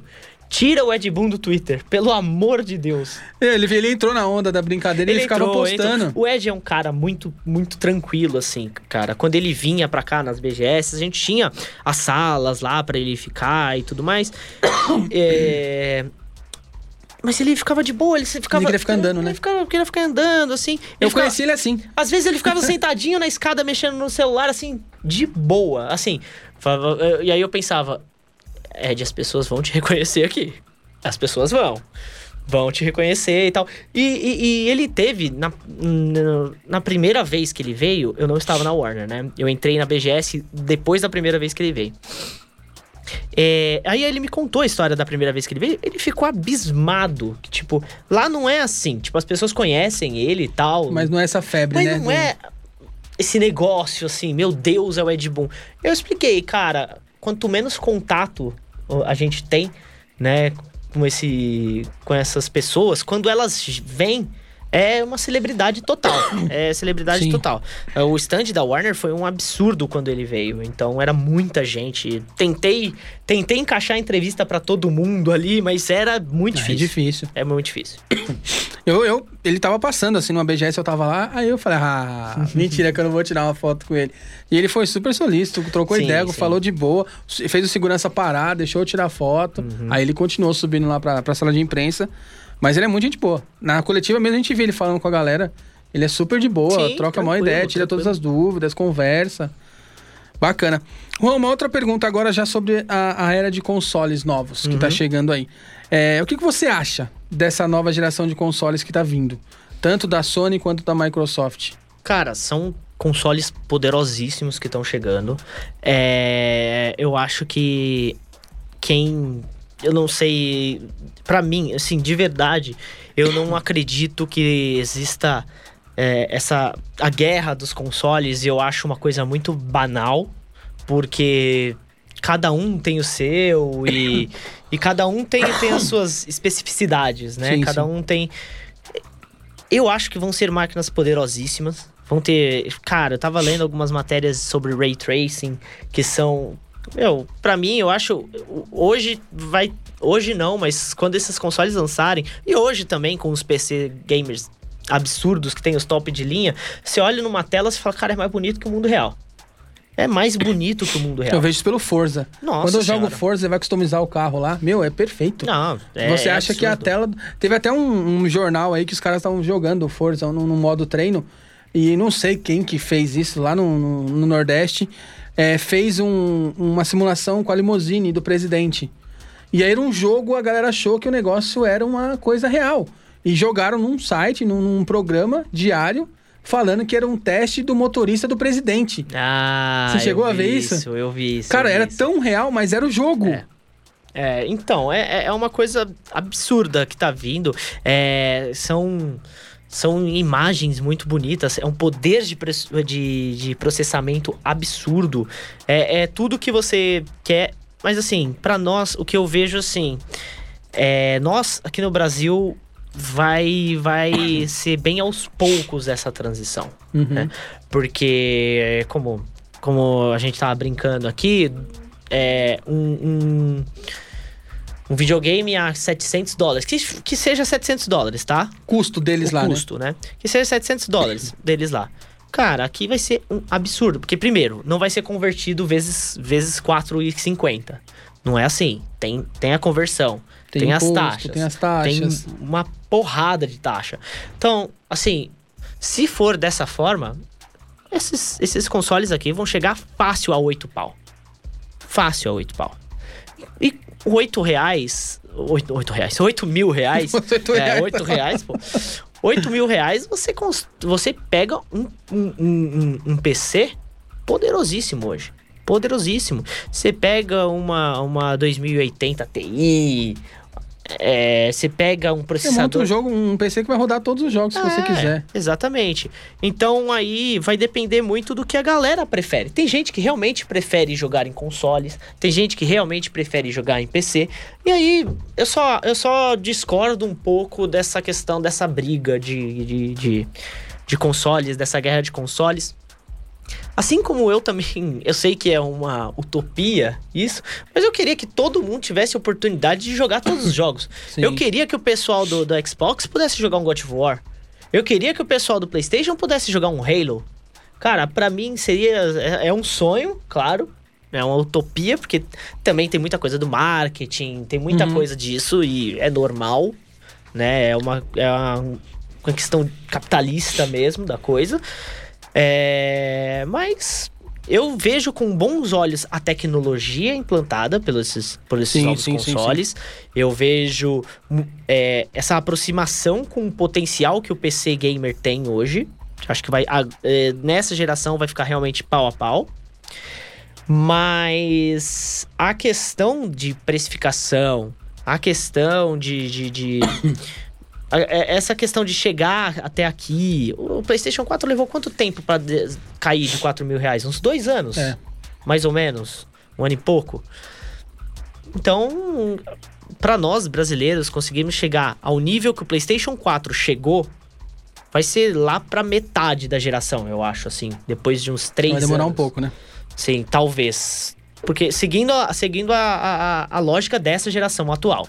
Tira o Ed Boon do Twitter, pelo amor de Deus. Ele, ele entrou na onda da brincadeira e ele, ficava entrou, postando. entrou. O Ed é um cara muito, muito tranquilo, assim, cara. Quando ele vinha pra cá nas BGS, a gente tinha as salas lá pra ele ficar e tudo mais. É, Mas ele ficava de boa, ele ficava. Ele queria ficar andando, né? Ele ficava, queria ficar andando, assim. Ele Eu ficava- conheci ele assim. Às vezes ele ficava sentadinho na escada mexendo no celular, assim, de boa. Assim. E aí eu pensava, Ed, as pessoas vão te reconhecer aqui. As pessoas vão. Vão te reconhecer e tal. E, e- e ele teve, na, na- na primeira vez que ele veio, eu não estava na Warner, né? Eu entrei na BGS depois da primeira vez que ele veio. É, aí ele me contou a história da primeira vez que ele veio, ele ficou abismado. Que, tipo, lá não é assim. Tipo, as pessoas conhecem ele e tal. Mas não é essa febre, Mas né? não do- é esse negócio assim, meu Deus, é o Ed Boon. Eu expliquei, cara, quanto menos contato a gente tem, né, com esse com essas pessoas, quando elas vêm é uma celebridade total. É celebridade Sim. total. É, O stand da Warner foi um absurdo quando ele veio. Então era muita gente. Tentei, tentei encaixar a entrevista pra todo mundo ali, mas era muito É difícil. difícil. É muito difícil. Eu, eu, ele tava passando assim numa BGS, eu tava lá, aí eu falei, ah, mentira que eu não vou tirar uma foto com ele. E ele foi super solícito, trocou Sim, ideia, sim. falou de boa, fez o segurança parar, deixou eu tirar foto. Uhum. Aí ele continuou subindo lá pra, pra sala de imprensa. Mas ele é muito gente boa. Na coletiva mesmo a gente vê ele falando com a galera. Ele é super de boa, Sim, troca uma tranquilo, ideia, tira todas as dúvidas, conversa. Bacana. Juan, uma outra pergunta agora já sobre a, a era de consoles novos que tá Uhum. chegando aí. É, o que, que você acha dessa nova geração de consoles que tá vindo? Tanto da Sony quanto da Microsoft. Cara, são consoles poderosíssimos que estão chegando. É, eu acho que quem. Eu não sei. Pra mim, assim, de verdade, eu não acredito que exista é, essa. A guerra dos consoles, eu acho uma coisa muito banal, porque cada um tem o seu e, e cada um tem, tem as suas especificidades, né? Sim, cada sim. um tem. Eu acho que vão ser máquinas poderosíssimas. Vão ter. Cara, eu tava lendo algumas matérias sobre ray tracing que são. Meu, pra mim, eu acho. Hoje vai. Hoje não, mas quando esses consoles lançarem, e hoje também com os PC gamers absurdos que tem os top de linha, você olha numa tela e fala, cara, é mais bonito que o mundo real. É mais bonito que o mundo real. Eu vejo isso pelo Forza. Nossa Quando eu jogo Senhora. Forza, você vai customizar o carro lá. Meu, é perfeito. Não, é você acha que a tela. Teve até um, um jornal aí que os caras estavam jogando o Forza no, no modo treino. E não sei quem que fez isso lá no, no- no Nordeste. É, fez um- uma simulação com a limousine do presidente. E aí era um jogo, a galera achou que o negócio era uma coisa real. E jogaram num site, num, num programa diário, falando que era um teste do motorista do presidente. Ah, Você chegou a ver vi isso? Eu vi isso. Cara, vi era isso. tão real, mas era o jogo. É. É, então, é, é- é uma coisa absurda que tá vindo. É, são, são imagens muito bonitas, é um poder de, de, de processamento absurdo. É, é tudo que você quer. Mas assim, pra nós, o que eu vejo assim. É, nós, aqui no Brasil, vai, vai ser bem aos poucos essa transição Uhum. né? Porque, como, como a gente tava brincando aqui, é um, um, um videogame a 700 dólares. Que, que seja 700 dólares, tá? Custo deles o lá, né? custo, né? Que seja 700 dólares deles lá. Cara, aqui vai ser um absurdo. Porque, primeiro, não vai ser convertido vezes, vezes 4,50. Não é assim. Tem, tem a conversão. Tem, as imposto, taxas. Tem as taxas. Tem uma porrada de taxa. Então, assim, se for dessa forma, esses, esses consoles aqui vão chegar fácil a 8 pau. Fácil a 8 pau. E 8 reais. 8, 8 reais. 8 mil reais. Oito é, reais. 8 reais, pô. 8 mil reais você, você pega um, um, um, um- um PC poderosíssimo hoje. Poderosíssimo. Você pega uma, uma 2080 Ti. É, você pega um Você processador. um jogo, um PC que vai rodar todos os jogos se você É, quiser. Exatamente. Então aí vai depender muito do que a galera prefere. Tem gente que realmente prefere jogar em consoles, tem gente que realmente prefere jogar em PC. E aí eu só, eu só discordo um pouco dessa questão, dessa briga de, de, de, de consoles, dessa guerra de consoles. Assim como eu também, eu sei que é uma utopia isso, mas eu queria que todo mundo tivesse a oportunidade de jogar todos os jogos. Sim. Eu queria que o pessoal do, do Xbox pudesse jogar um God of War. Eu queria que o pessoal do PlayStation pudesse jogar um Halo. Cara, pra mim seria. É, é um sonho, claro. É uma utopia, porque também tem muita coisa do marketing, tem muita Uhum. coisa disso e é normal, né? É uma, é uma questão capitalista mesmo da coisa. É, mas eu vejo com bons olhos a tecnologia implantada pelos esses, por esses Sim, novos sim, sim, consoles. Eu vejo hum, é, essa aproximação com o potencial que o PC gamer tem hoje. Acho que vai a- é, nessa geração vai ficar realmente pau a pau. Mas a questão de precificação, a questão de. de, de- essa questão de chegar até aqui. O PlayStation 4 levou quanto tempo pra de- cair de 4 mil reais? Uns dois anos? É. Mais ou menos. Um ano e pouco. Então, pra nós brasileiros conseguirmos chegar ao nível que o PlayStation 4 chegou, vai ser lá pra metade da geração, eu acho, assim. Depois de uns três Vai demorar um anos. pouco, né? Sim, talvez. Porque seguindo a, seguindo a, a- a lógica dessa geração atual.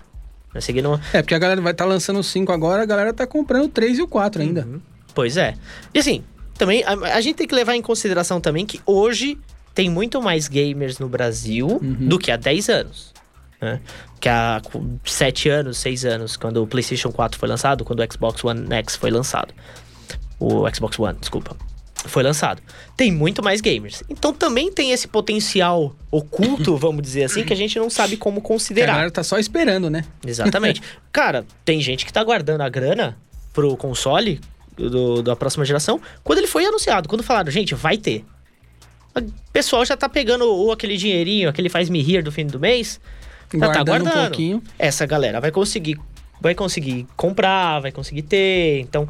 Né? Seguindo. É, porque a galera vai estar lançando o 5 agora, a galera tá comprando o 3 e o 4 ainda. Pois é. E assim, também a, a gente tem que levar em consideração também que hoje tem muito mais gamers no Brasil do que há 10 anos. Né? Que há 7 anos, 6 anos, quando o PlayStation 4 foi lançado, quando o Xbox One X foi lançado. O Xbox One, desculpa. Foi lançado. Tem muito mais gamers. Então também tem esse potencial oculto, vamos dizer assim, que a gente não sabe como A considerar. galera tá só esperando, né? Exatamente. Cara, tem gente que tá guardando a grana pro console do, da próxima geração quando ele foi anunciado. Quando falaram, gente, vai ter. O pessoal já tá pegando ou aquele dinheirinho, aquele faz me rir do fim do mês. Já tá Guardando um guardando. pouquinho. Essa galera vai conseguir, vai conseguir comprar, vai conseguir ter. Então,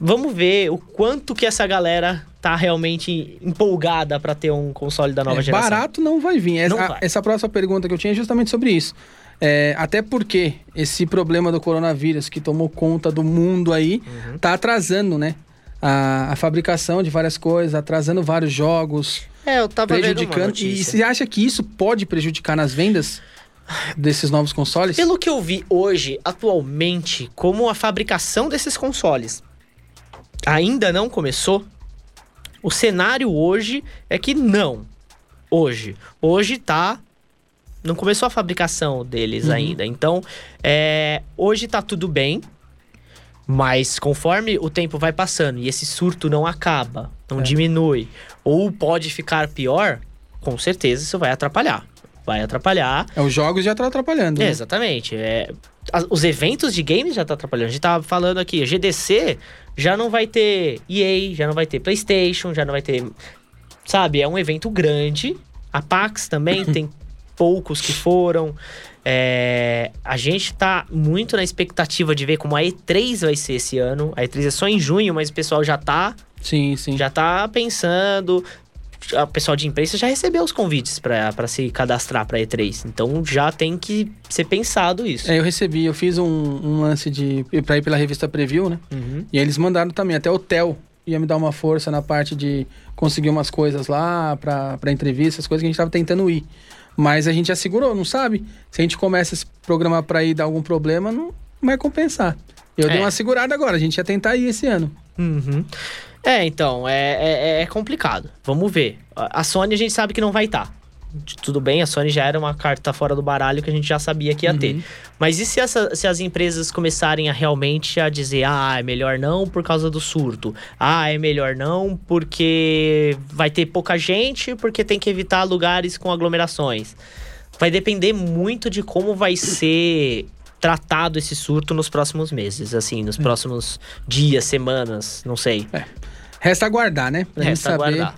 vamos ver o quanto que essa galera tá realmente empolgada pra ter um console da nova É, geração. barato não vai vir. Essa, Não a- vai. essa próxima pergunta que eu tinha é justamente sobre isso. É, até porque esse problema do coronavírus que tomou conta do mundo aí Uhum. tá atrasando, né? A, a fabricação de várias coisas, atrasando vários jogos, É, eu tava vendo uma prejudicando. E você acha que isso pode prejudicar nas vendas desses novos consoles? Pelo que eu vi hoje, atualmente, como a fabricação desses consoles ainda não começou, o cenário hoje é que não. Hoje. Hoje tá. Não começou a fabricação deles ainda. Então, é, hoje tá tudo bem. Mas conforme o tempo vai passando e esse surto não acaba, não É. diminui, ou pode ficar pior, com certeza isso vai atrapalhar. Vai atrapalhar. É, os jogos já estão atrapalhando. É, né? exatamente. É, os eventos de games já tá atrapalhando. A gente tava falando aqui, a GDC já não vai ter EA, já não vai ter PlayStation, já não vai ter. Sabe, é um evento grande. A PAX também tem poucos que foram. É, a gente tá muito na expectativa de ver como a E3 vai ser esse ano. A E3 é só em junho, mas o pessoal já tá Sim, sim. já tá pensando. O pessoal de imprensa já recebeu os convites pra pra se cadastrar pra E3. Então já tem que ser pensado isso. É, eu recebi, eu fiz um, um lance de pra ir pela revista Preview, né? Uhum. E eles mandaram também, até o Theo ia me dar uma força na parte de conseguir umas coisas lá pra, pra entrevista, as coisas que a gente tava tentando ir. Mas a gente já segurou, não sabe? Se a gente começa a se programar pra ir dar algum problema, não vai compensar. Eu dei É. uma segurada agora, a gente ia tentar ir esse ano. Uhum. É, então, é, é, é complicado. Vamos ver. A Sony a gente sabe que não vai estar. Tudo bem, a Sony já era uma carta fora do baralho que a gente já sabia que ia Uhum. ter. Mas e se, essa- se as empresas começarem a realmente a dizer, ah, é melhor não por causa do surto. Ah, é melhor não porque vai ter pouca gente, porque tem que evitar lugares com aglomerações. Vai depender muito de como vai ser tratado esse surto nos próximos meses, assim, nos próximos dias, semanas, não sei. Resta aguardar, né? Pra gente Resta saber aguardar.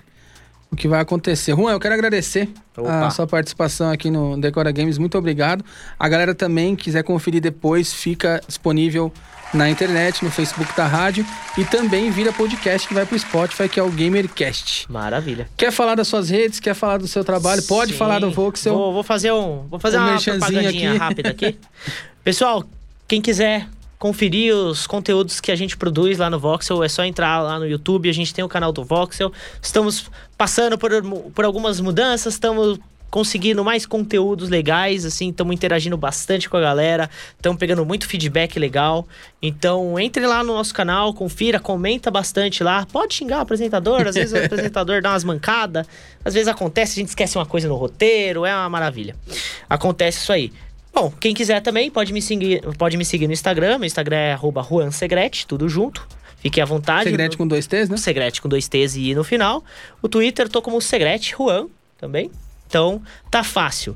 o que vai acontecer. Juan, eu quero agradecer Opa. a sua participação aqui no Decora Games. Muito obrigado. A galera também, quiser conferir depois, fica disponível na internet, no Facebook da rádio e também vira podcast que vai pro Spotify, que é o GamerCast. Maravilha. Quer falar das suas redes? Quer falar do seu trabalho? Pode Sim. falar do Voxel. Vou, vou fazer um, vou fazer Um uma propagandinha aqui. rápida aqui. Pessoal, quem quiser conferir os conteúdos que a gente produz lá no Voxel, é só entrar lá no YouTube, a gente tem o canal do Voxel. Estamos passando por, por algumas mudanças, estamos conseguindo mais conteúdos legais, assim, estamos interagindo bastante com a galera, estamos pegando muito feedback legal. Então, entre lá no nosso canal, confira, comenta bastante lá. Pode xingar o apresentador, às vezes o apresentador dá umas mancadas, às vezes acontece, a gente esquece uma coisa no roteiro, é uma maravilha. Acontece isso aí. Bom, quem quiser também pode me seguir, pode me seguir no Instagram. Meu Instagram é arroba Juan Segrete, tudo junto. Fique à vontade. Segrete com dois T's, né? Segrete com dois T's e no final. O Twitter tô como Segrete Juan também. Então, tá fácil.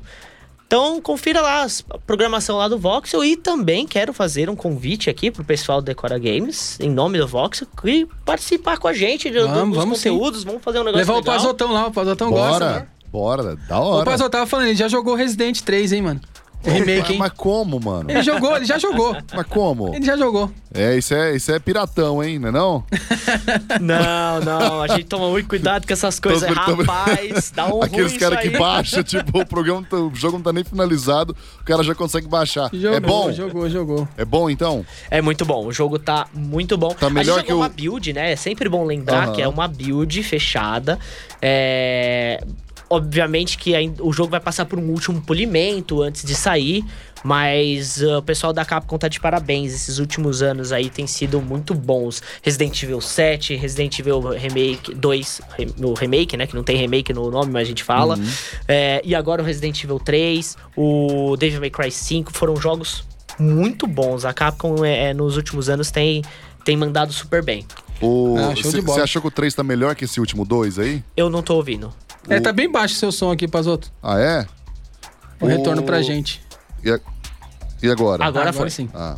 Então, confira lá as- a programação lá do Voxel e também quero fazer um convite aqui pro pessoal do Decora Games, em nome do Voxel, e participar com a gente do- do- Vamos, dos vamos sim. conteúdos. Vamos fazer um negócio Levar o legal. Pazotão lá, o Pazotão gosta. né? Bora, bora, da O hora. Pazotão tava falando, ele já jogou Resident 3, hein, mano? Remake, hein? Mas como, mano? Ele jogou, ele já jogou. Mas como? Ele já jogou. É, isso é, isso é piratão, hein, não é não? Não, não, a gente toma muito cuidado com essas coisas, Tô- tô- rapaz. Dá um Aqueles ruim caras que baixam, tipo, o programa, tá- o jogo não tá nem finalizado, o cara já consegue baixar. Jogou, é bom? jogou, jogou. É bom, então? É muito bom, o jogo tá muito bom. Tá a melhor gente que o- uma build, né? É sempre bom lembrar Aham. que é uma build fechada. É... Obviamente que o jogo vai passar por um último polimento antes de sair, mas uh, o pessoal da Capcom tá de parabéns. Esses últimos anos aí têm sido muito bons. Resident Evil 7, Resident Evil Remake 2, re- o remake, né? Que não tem remake no nome, mas a gente fala. Uhum. É, e agora o Resident Evil 3, o Devil May Cry 5 foram jogos muito bons. A Capcom é, é, nos últimos anos tem, tem mandado super bem. Ah. Você achou que o 3 tá melhor que esse último 2 aí? Eu não tô ouvindo. É, tá bem baixo o seu som aqui, Pazoto. Ah, é? O retorno pra gente. E, a- e agora? Agora, Agora foi. sim. Ah.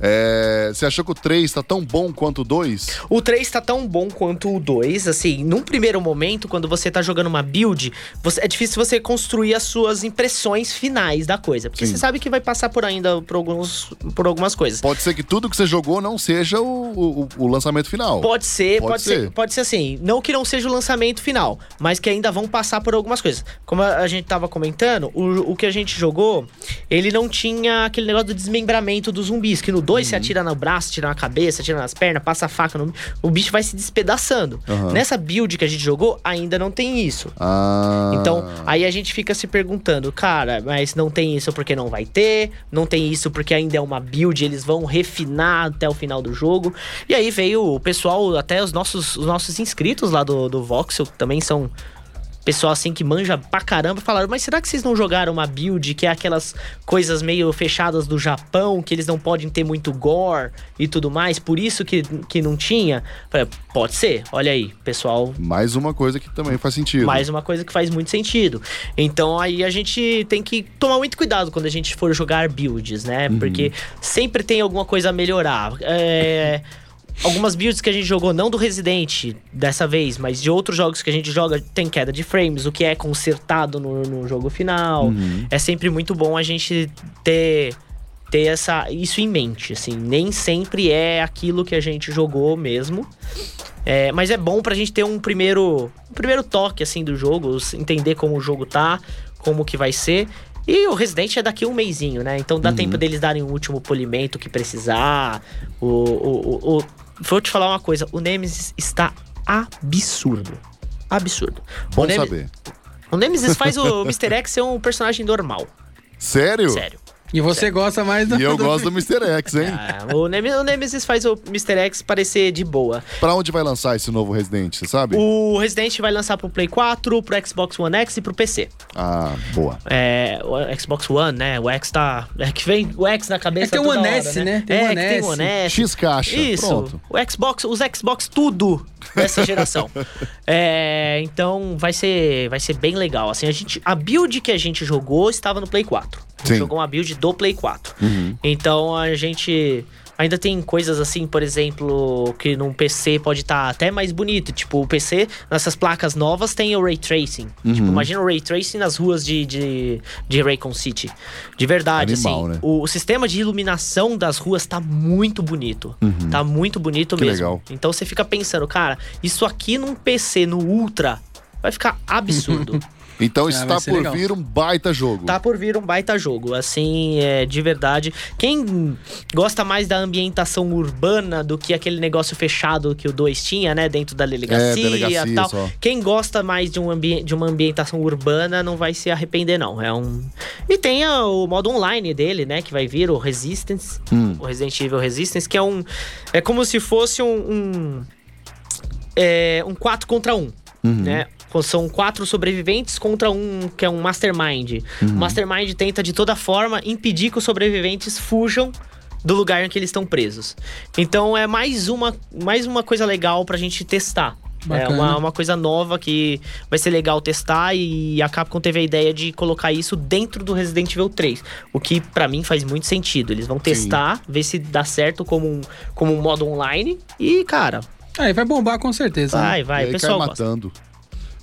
É, você achou que o 3 tá tão bom quanto o 2? O 3 tá tão bom quanto o 2, assim, num primeiro momento, quando você tá jogando uma build, você- é difícil você construir as suas impressões finais da coisa. Porque Sim. você sabe que vai passar por ainda por, alguns, por algumas coisas. Pode ser que tudo que você jogou não seja o, o- o lançamento final. Pode ser, Pode pode, ser. ser. pode ser assim. Não que não seja o lançamento final, mas que ainda vão passar por algumas coisas. Como a, a gente tava comentando, o, o que a gente jogou, ele não tinha aquele negócio do desmembramento dos zumbis, que no 2 Uhum. você atira no braço, atira na cabeça, atira nas pernas, passa a faca no. O bicho vai se despedaçando. Aham. Nessa build que a gente jogou, ainda não tem isso. Ah. Então, aí a gente fica se perguntando, cara, mas não tem isso porque não vai ter, não tem isso porque ainda é uma build, eles vão refinar até o final do jogo. E aí veio o pessoal, até os nossos, os nossos inscritos lá do, do Voxel, que também são pessoal assim que manja pra caramba, falaram, mas será que vocês não jogaram uma build que é aquelas coisas meio fechadas do Japão, que eles não podem ter muito gore e tudo mais, por isso que, que não tinha? Falei, pode ser, olha aí, pessoal Mais uma coisa que também faz sentido. mais uma coisa que faz muito sentido. Então aí a gente tem que tomar muito cuidado quando a gente for jogar builds, né? Porque sempre tem alguma coisa a melhorar. É, Algumas builds que a gente jogou, não do Resident dessa vez, mas de outros jogos que a gente joga, tem queda de frames, o que é consertado no, no jogo final. É sempre muito bom a gente ter ter essa, isso em mente, assim. Nem sempre é aquilo que a gente jogou mesmo. É, mas é bom pra gente ter um primeiro, um primeiro toque, assim, do jogo. Entender como o jogo tá, como que vai ser. E o Resident é daqui um mêsinho, né? Então dá tempo deles darem o último polimento que precisar. O, o, o, o- Vou te falar uma coisa. O Nemesis está absurdo. Absurdo. Bom o saber. O Nemesis faz o Mr. X ser um personagem normal. Sério? Sério. E você gosta mais do. E eu gosto do Mr. X, hein? Ah, o, Neme- o Nemesis faz o Mr. X parecer de boa. Pra onde vai lançar esse novo Resident, você sabe? O Resident vai lançar pro Play 4, pro Xbox One X e pro PC. Ah, boa. É, o Xbox One, né? O X tá. É que vem o X na cabeça. É que tem o One hora, S, né? Tem é, o One que tem o S. One S. X caixa. Isso. Pronto. O Xbox, os Xbox tudo dessa geração. é, então vai ser, vai ser bem legal. Assim, a gente, a build que a gente jogou estava no Play 4. Sim. jogou uma build do Play 4. Uhum. Então a gente Ainda tem coisas assim, por exemplo, que num PC pode estar até mais bonito. Tipo, o PC, nessas placas novas, tem o Ray Tracing. Uhum. Tipo, imagina o Ray Tracing nas ruas de, de, de Raycon City. De verdade, Animal, assim. né? O, o sistema de iluminação das ruas tá muito bonito. Tá muito bonito Uhum. Que mesmo. legal. Então você fica pensando, cara, isso aqui num PC, no Ultra, vai ficar absurdo. Então Ah, está por legal. vir um baita jogo. Tá por vir um baita jogo, assim, é, de verdade. Quem gosta mais da ambientação urbana do que aquele negócio fechado que o 2 tinha, né, dentro da delegacia e delegacia tal. só. Quem gosta mais de, um ambi de uma ambientação urbana não vai se arrepender, não. É um. E tem o modo online dele, né, que vai vir, o Resistance. Hum. O Resident Evil Resistance, que é um. É como se fosse um. um é, um 4 contra 1. Né? São quatro sobreviventes contra um que é um mastermind. O mastermind tenta de toda forma impedir que os sobreviventes fujam do lugar em que eles estão presos. Então é mais uma, mais uma coisa legal pra gente testar. É Bacana. uma, uma coisa nova que vai ser legal testar e a Capcom teve a ideia de colocar isso dentro do Resident Evil 3. O que pra mim faz muito sentido. Eles vão testar, ver se dá certo como um, como um modo online e, cara, Aí vai bombar com certeza. né? vai, e vai. aí O pessoal cai gosta.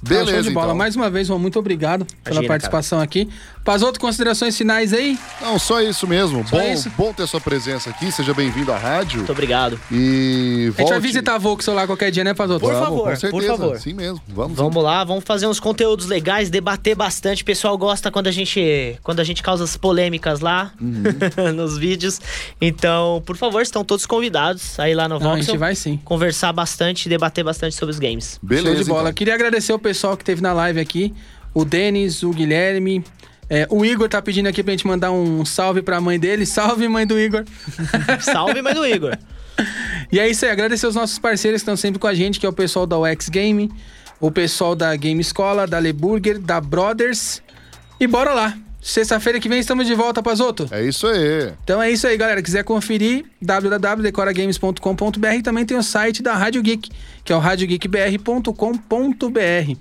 Matando. Ah, show Beleza, de bola. então. Mais uma vez, João, muito obrigado pela Imagina, participação aqui. Pazoto, considerações finais aí? Não, só isso mesmo. Só bom, isso? bom ter sua presença aqui. Seja bem-vindo à rádio. Muito obrigado. E A gente vai volte- visitar a Volkswagen lá qualquer dia, né, Pazoto? Por Vamos, favor, com por certeza. favor. Sim mesmo. Vamos. Vamos lá, vamos fazer uns conteúdos legais, debater bastante. O pessoal gosta quando a gente, quando a gente causa as polêmicas lá Uhum. nos vídeos. Então, por favor, estão todos convidados aí lá no Não, a Voxel. gente vai sim. Conversar bastante, debater bastante sobre os games. Beleza, Show de bola. então. Queria agradecer o pessoal que teve na live aqui. O Denis, o Guilherme. É, o Igor tá pedindo aqui pra gente mandar um salve pra mãe dele. Salve, mãe do Igor. Salve, mãe do Igor. E é isso aí, agradecer os nossos parceiros que estão sempre com a gente, que é o pessoal da UX Game, o pessoal da Game Escola, da Le Burger, da Brothers. E bora lá. Sexta-feira que vem estamos de volta, Pazoto. É isso aí. Então é isso aí, galera. Quiser conferir, www.decoragames.com.br e também tem o site da Rádio Geek, que é o radiogeekbr.com.br.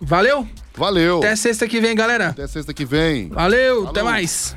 Valeu! Valeu. Até sexta que vem, galera. Até sexta que vem. Valeu, até Falou. mais.